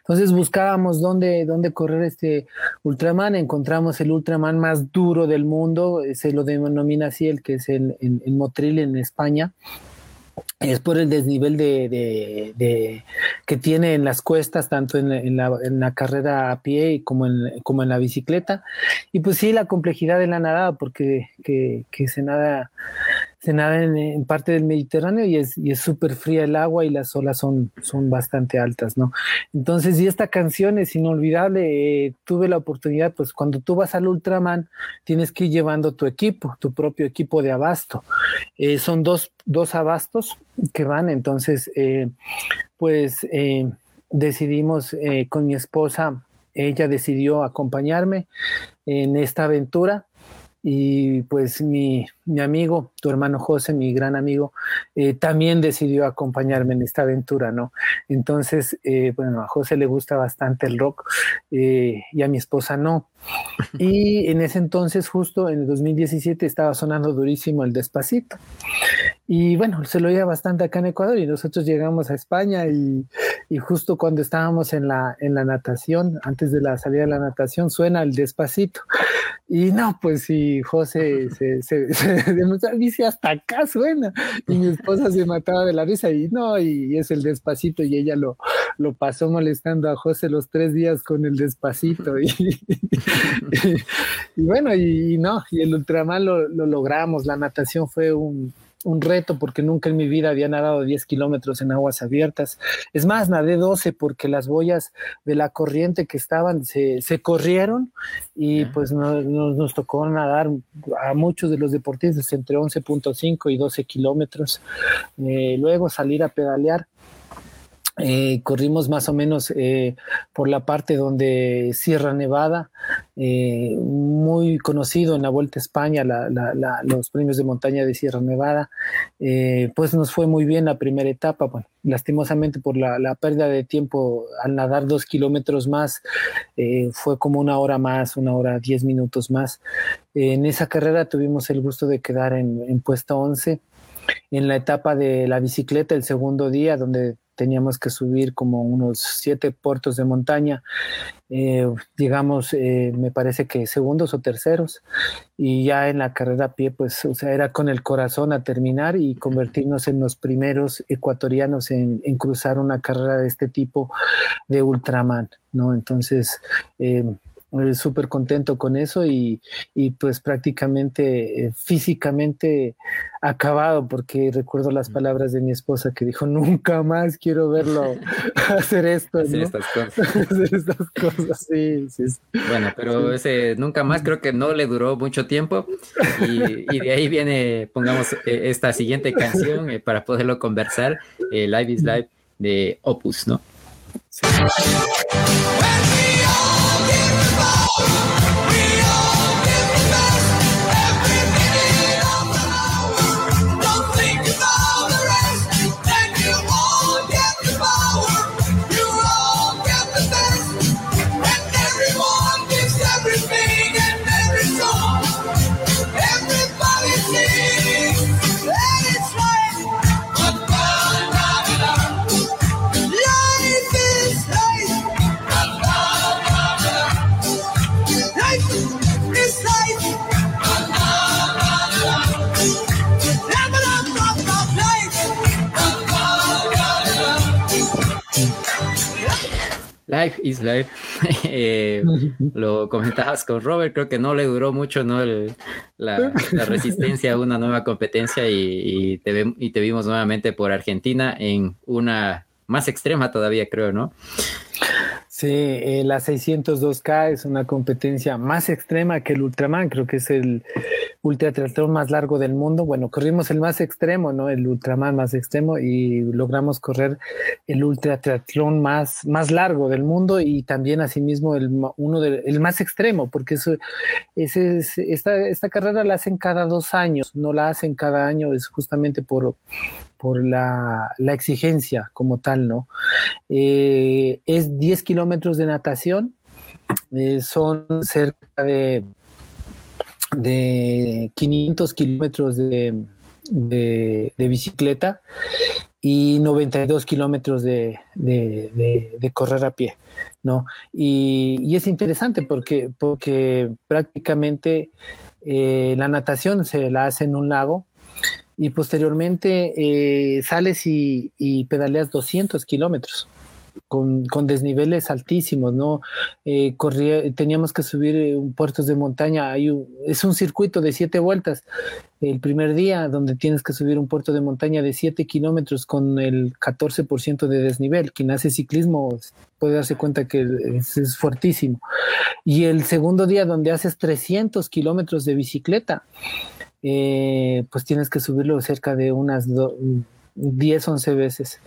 Entonces buscábamos dónde, dónde correr este Ultraman, encontramos el Ultraman más duro del mundo, se lo denomina así, el que es el, Motril en España es por el desnivel de, que tiene en las cuestas, tanto en, la, carrera a pie como en, como en la bicicleta. Y pues sí, la complejidad de la nadada, porque que, que se nada se nada en, parte del Mediterráneo y es y es súper fría el agua y las olas son, son bastante altas, ¿no? Entonces, y esta canción es inolvidable. Eh, tuve la oportunidad, pues cuando tú vas al Ultraman, tienes que ir llevando tu equipo, tu propio equipo de abasto. Eh, son dos, dos abastos que van, entonces, eh, pues decidimos con mi esposa, ella decidió acompañarme en esta aventura y pues mi, mi, amigo, tu hermano José, mi gran amigo, eh, también decidió acompañarme en esta aventura, ¿no? Entonces, eh, bueno, a José le gusta bastante el rock eh, y a mi esposa no. Y en ese entonces, justo en el 2017, estaba sonando durísimo el despacito. Y bueno, se lo oía bastante acá en Ecuador y nosotros llegamos a España y, y, justo cuando estábamos en la, en la natación, antes de la salida de la natación, suena el despacito. Y no, pues sí, José se, se, [laughs] dice hasta acá suena. Y mi esposa se mataba de la risa y no, y, es el despacito y ella lo, lo pasó molestando a José los tres días con el despacito. Y, y, bueno, y, no, y el ultramar lo, lo logramos. La natación fue un, un reto porque nunca en mi vida había nadado 10 kilómetros en aguas abiertas. Es más, nadé 12 porque las boyas de la corriente que estaban se, se corrieron y pues no, nos tocó nadar a muchos de los deportistas entre 11.5 y 12 kilómetros. Eh, luego salir a pedalear eh, corrimos más o menos eh, por la parte donde Sierra Nevada, eh, muy conocido en la Vuelta a España, los premios de montaña de Sierra Nevada, pues nos fue muy bien la primera etapa. Bueno, lastimosamente por la, pérdida de tiempo al nadar dos kilómetros más, fue como una hora más, una hora diez minutos más. en esa carrera tuvimos el gusto de quedar en, en puesto 11 en la etapa de la bicicleta el segundo día, donde teníamos que subir como unos siete puertos de montaña, eh, digamos, eh, me parece que segundos o terceros, y ya en la carrera a pie, pues, o sea, era con el corazón a terminar y convertirnos en los primeros ecuatorianos en, cruzar una carrera de este tipo de Ultraman, ¿no? Entonces, eh, súper contento con eso y, y pues prácticamente eh, físicamente acabado porque recuerdo las palabras de mi esposa que dijo nunca más quiero verlo [laughs] hacer esto hacer estas cosas. [laughs] Hacer estas cosas sí, sí, bueno pero ese nunca más creo que no le duró mucho tiempo y, y de ahí viene pongamos eh, esta siguiente canción eh, para poderlo conversar Live is Live de Opus no sí. Life is Life. [laughs] Eh, lo comentabas con Robert, creo que no le duró mucho ¿no? la, resistencia a una nueva competencia y, te, y te vimos nuevamente por Argentina en una más extrema todavía, creo, ¿no? Sí, eh, la 602K es una competencia más extrema que el Ultraman, creo que es el ultra triatlón más largo del mundo. Bueno, corrimos el más extremo, ¿no? El Ultraman más extremo y logramos correr el ultra triatlón más, más largo del mundo y también asimismo el, uno del, el más extremo, porque eso, ese es, esta, esta carrera la hacen cada dos años, no la hacen cada año, es justamente por, por la, la, exigencia como tal, ¿no? Eh, es 10 kilómetros de natación, eh, son cerca de, de 500 kilómetros de, de, bicicleta y 92 kilómetros de, de, correr a pie, ¿no? Y, es interesante porque, porque prácticamente eh, la natación se la hace en un lago y posteriormente eh, sales y, y pedaleas 200 kilómetros con, desniveles altísimos, ¿no? Eh, teníamos que subir eh, puertos de montaña, hay es un circuito de siete vueltas. El primer día, donde tienes que subir un puerto de montaña de siete kilómetros con el 14% de desnivel. Quien hace ciclismo puede darse cuenta que es, fuertísimo. Y el segundo día, donde haces 300 kilómetros de bicicleta, eh, pues tienes que subirlo cerca de unas 10, 11 veces.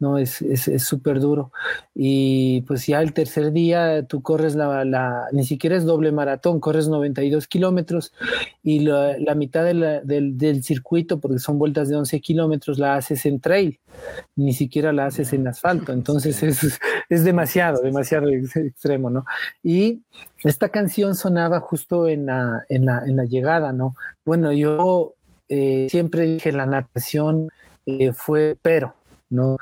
¿No? Es súper es, duro. Y pues ya el tercer día tú corres la, la, ni siquiera es doble maratón, corres 92 kilómetros y la, la mitad de del, del, circuito, porque son vueltas de 11 kilómetros, la haces en trail, ni siquiera la haces en asfalto. Entonces es, es demasiado, demasiado extremo, ¿no? Y esta canción sonaba justo en la, en la, en la llegada, ¿no? Bueno, yo eh, siempre dije la natación eh, fue pero ¿no?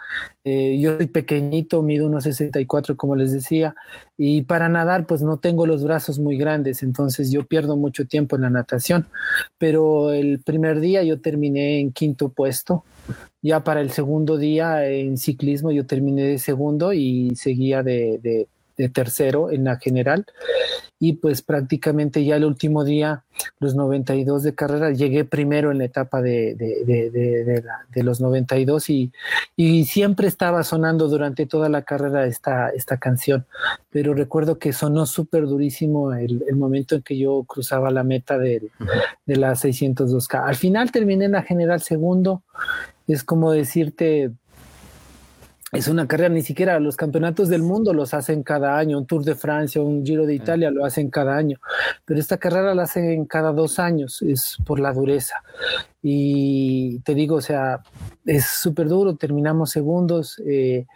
Eh, yo soy pequeñito, mido unos 64, como les decía, y para nadar, pues no tengo los brazos muy grandes, entonces yo pierdo mucho tiempo en la natación. Pero el primer día yo terminé en quinto puesto. Ya para el segundo día en ciclismo yo terminé de segundo y seguía de tercero en la general. Y pues prácticamente ya el último día, los 92 de carrera, llegué primero en la etapa de, de, los 92 y, y, siempre estaba sonando durante toda la carrera esta, esta canción, pero recuerdo que sonó súper durísimo el, el, momento en que yo cruzaba la meta de, de la 602K. Al final terminé en la general segundo, es como decirte es una carrera, ni siquiera los campeonatos del mundo los hacen cada año, un Tour de Francia, un Giro de Italia lo hacen cada año, pero esta carrera la hacen cada dos años, es por la dureza. Y te digo, o sea, es súper duro, terminamos segundos. Eh,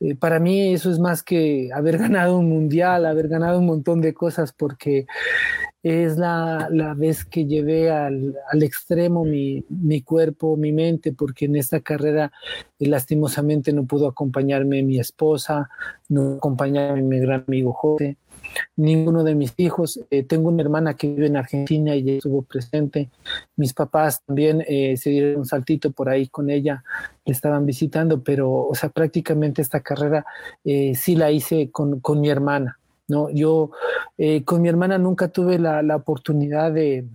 eh, para mí eso es más que haber [laughs] ganado un mundial, haber ganado un montón de cosas, porque es la, la vez que llevé al, al extremo mi, mi, cuerpo, mi mente, porque en esta carrera eh, lastimosamente no pudo acompañarme mi esposa, no acompañarme mi gran amigo José, ninguno de mis hijos. Eh, tengo una hermana que vive en Argentina y estuvo presente. Mis papás también eh, se dieron un saltito por ahí con ella, le estaban visitando, pero, o sea, prácticamente esta carrera sí la hice con, con mi hermana. ¿No? Yo eh, con mi hermana nunca tuve la, oportunidad de,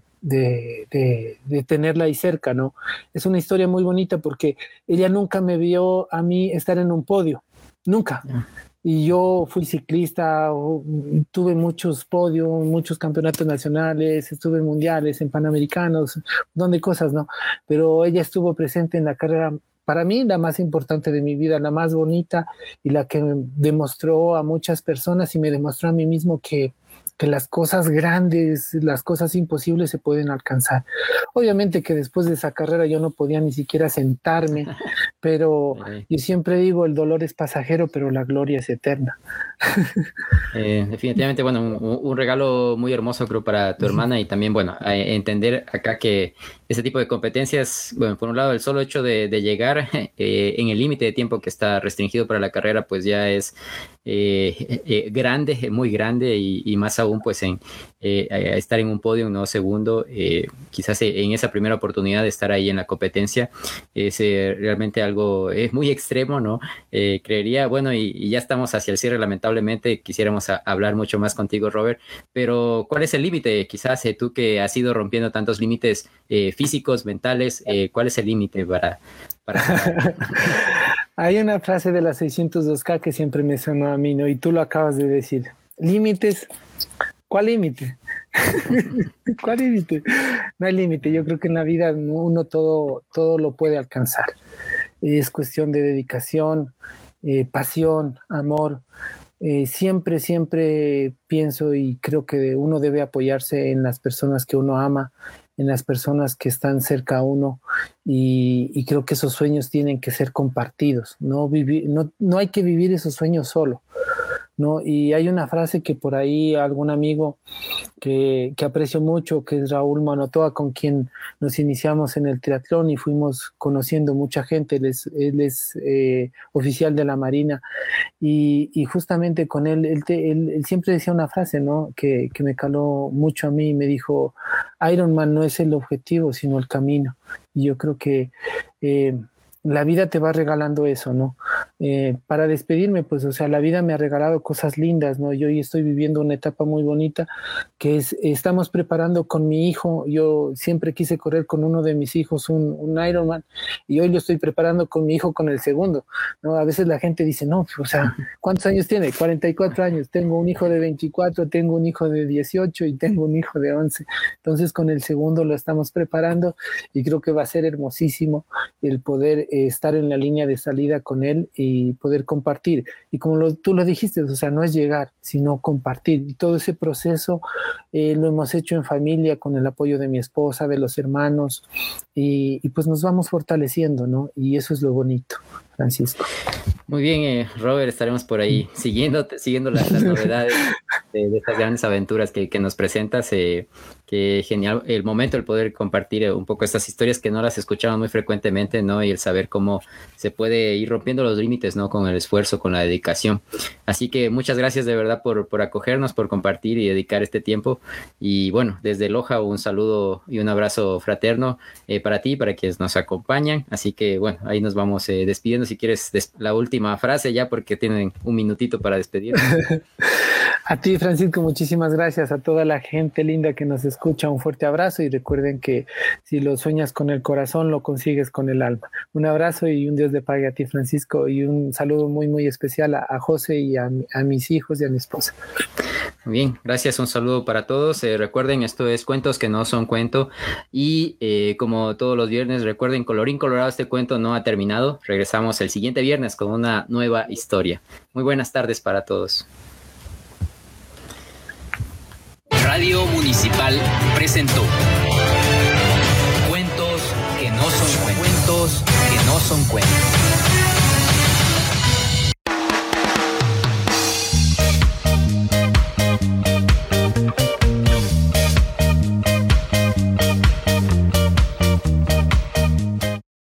tenerla ahí cerca, ¿no? Es una historia muy bonita porque ella nunca me vio a mí estar en un podio, nunca. Y yo fui ciclista, tuve muchos podios, muchos campeonatos nacionales, estuve en mundiales, en panamericanos, donde cosas, ¿no? Pero ella estuvo presente en la carrera para mí la más importante de mi vida, la más bonita y la que demostró a muchas personas y me demostró a mí mismo que, que las cosas grandes, las cosas imposibles se pueden alcanzar. Obviamente que después de esa carrera yo no podía ni siquiera sentarme, [laughs] pero yo siempre digo, el dolor es pasajero, pero la gloria es eterna. Eh, definitivamente, bueno, un, regalo muy hermoso creo para tu hermana y también, bueno, entender acá que ese tipo de competencias, bueno, por un lado, el solo hecho de, llegar [laughs] eh, en el límite de tiempo que está restringido para la carrera, pues ya es eh, grande, muy grande y, más aún pues en estar en un podio, no segundo, quizás en esa primera oportunidad de estar ahí en la competencia, es realmente algo, es muy extremo, ¿no? creería, bueno, y, ya estamos hacia el cierre lamentablemente quisiéramos hablar mucho más contigo, Robert, pero ¿cuál es el límite? Quizás eh, tú que has ido rompiendo tantos límites eh, físicos, mentales, eh, ¿cuál es el límite para... [laughs] Hay una frase de la 602K que siempre me sonó a mí, ¿no? Y tú lo acabas de decir. Límites. ¿Cuál límite? [laughs] ¿Cuál límite? No hay límite. Yo creo que en la vida uno todo, todo lo puede alcanzar. Es cuestión de dedicación, pasión, amor. Eh, siempre, siempre pienso y creo que uno debe apoyarse en las personas que uno ama, en las personas que están cerca a uno y, creo que esos sueños tienen que ser compartidos, no, vivir, no, no hay que vivir esos sueños solo. ¿No? Y hay una frase que por ahí algún amigo que, aprecio mucho, que es Raúl Manotoa, con quien nos iniciamos en el triatlón y fuimos conociendo mucha gente, él es, él es eh, oficial de la Marina, y, y justamente con él él, él, siempre decía una frase, ¿no? Que, que me caló mucho a mí, me dijo, Ironman no es el objetivo, sino el camino. Y yo creo que... Eh, la vida te va regalando eso, ¿no? Eh, para despedirme, pues, o sea, la vida me ha regalado cosas lindas, ¿no? Yo hoy estoy viviendo una etapa muy bonita que es, estamos preparando con mi hijo, yo siempre quise correr con uno de mis hijos un, un Ironman y hoy lo estoy preparando con mi hijo con el segundo, ¿no? A veces la gente dice, no, o sea, ¿cuántos años tiene? 44 años, tengo un hijo de 24, tengo un hijo de 18 y tengo un hijo de 11. Entonces, con el segundo lo estamos preparando y creo que va a ser hermosísimo el poder eh, estar en la línea de salida con él y poder compartir. Y como tú lo dijiste, o sea, no es llegar, sino compartir. Y todo ese proceso eh, lo hemos hecho en familia, con el apoyo de mi esposa, de los hermanos, y, y pues nos vamos fortaleciendo, ¿no? Y eso es lo bonito. Francisco. Muy bien, eh, Robert, estaremos por ahí siguiendo, siguiendo las, [laughs] novedades de, estas grandes aventuras que, nos presentas. Eh, que genial el momento, el poder compartir eh, un poco estas historias que no las escuchamos muy frecuentemente, ¿no? Y el saber cómo se puede ir rompiendo los límites, ¿no? Con el esfuerzo, con la dedicación. Así que muchas gracias de verdad por, por acogernos, por compartir y dedicar este tiempo. Y bueno, desde Loja un saludo y un abrazo fraterno para ti, para quienes nos acompañan. Así que bueno, ahí nos vamos despidiendo si quieres la última frase ya porque tienen un minutito para despedir. [laughs] a ti, Francisco, muchísimas gracias. A toda la gente linda que nos escucha, un fuerte abrazo y recuerden que si lo sueñas con el corazón, lo consigues con el alma. Un abrazo y un Dios de pague a ti, Francisco, y un saludo muy, muy especial a, José y a, mis hijos y a mi esposa. Bien, gracias. Un saludo para todos. Eh, recuerden, esto es Cuentos que no son cuento. Y eh, como todos los viernes, recuerden, colorín colorado, este cuento no ha terminado. Regresamos el siguiente viernes con una nueva historia. Muy buenas tardes para todos. Radio Municipal presentó Cuentos que no son cuentos, que no son cuentos.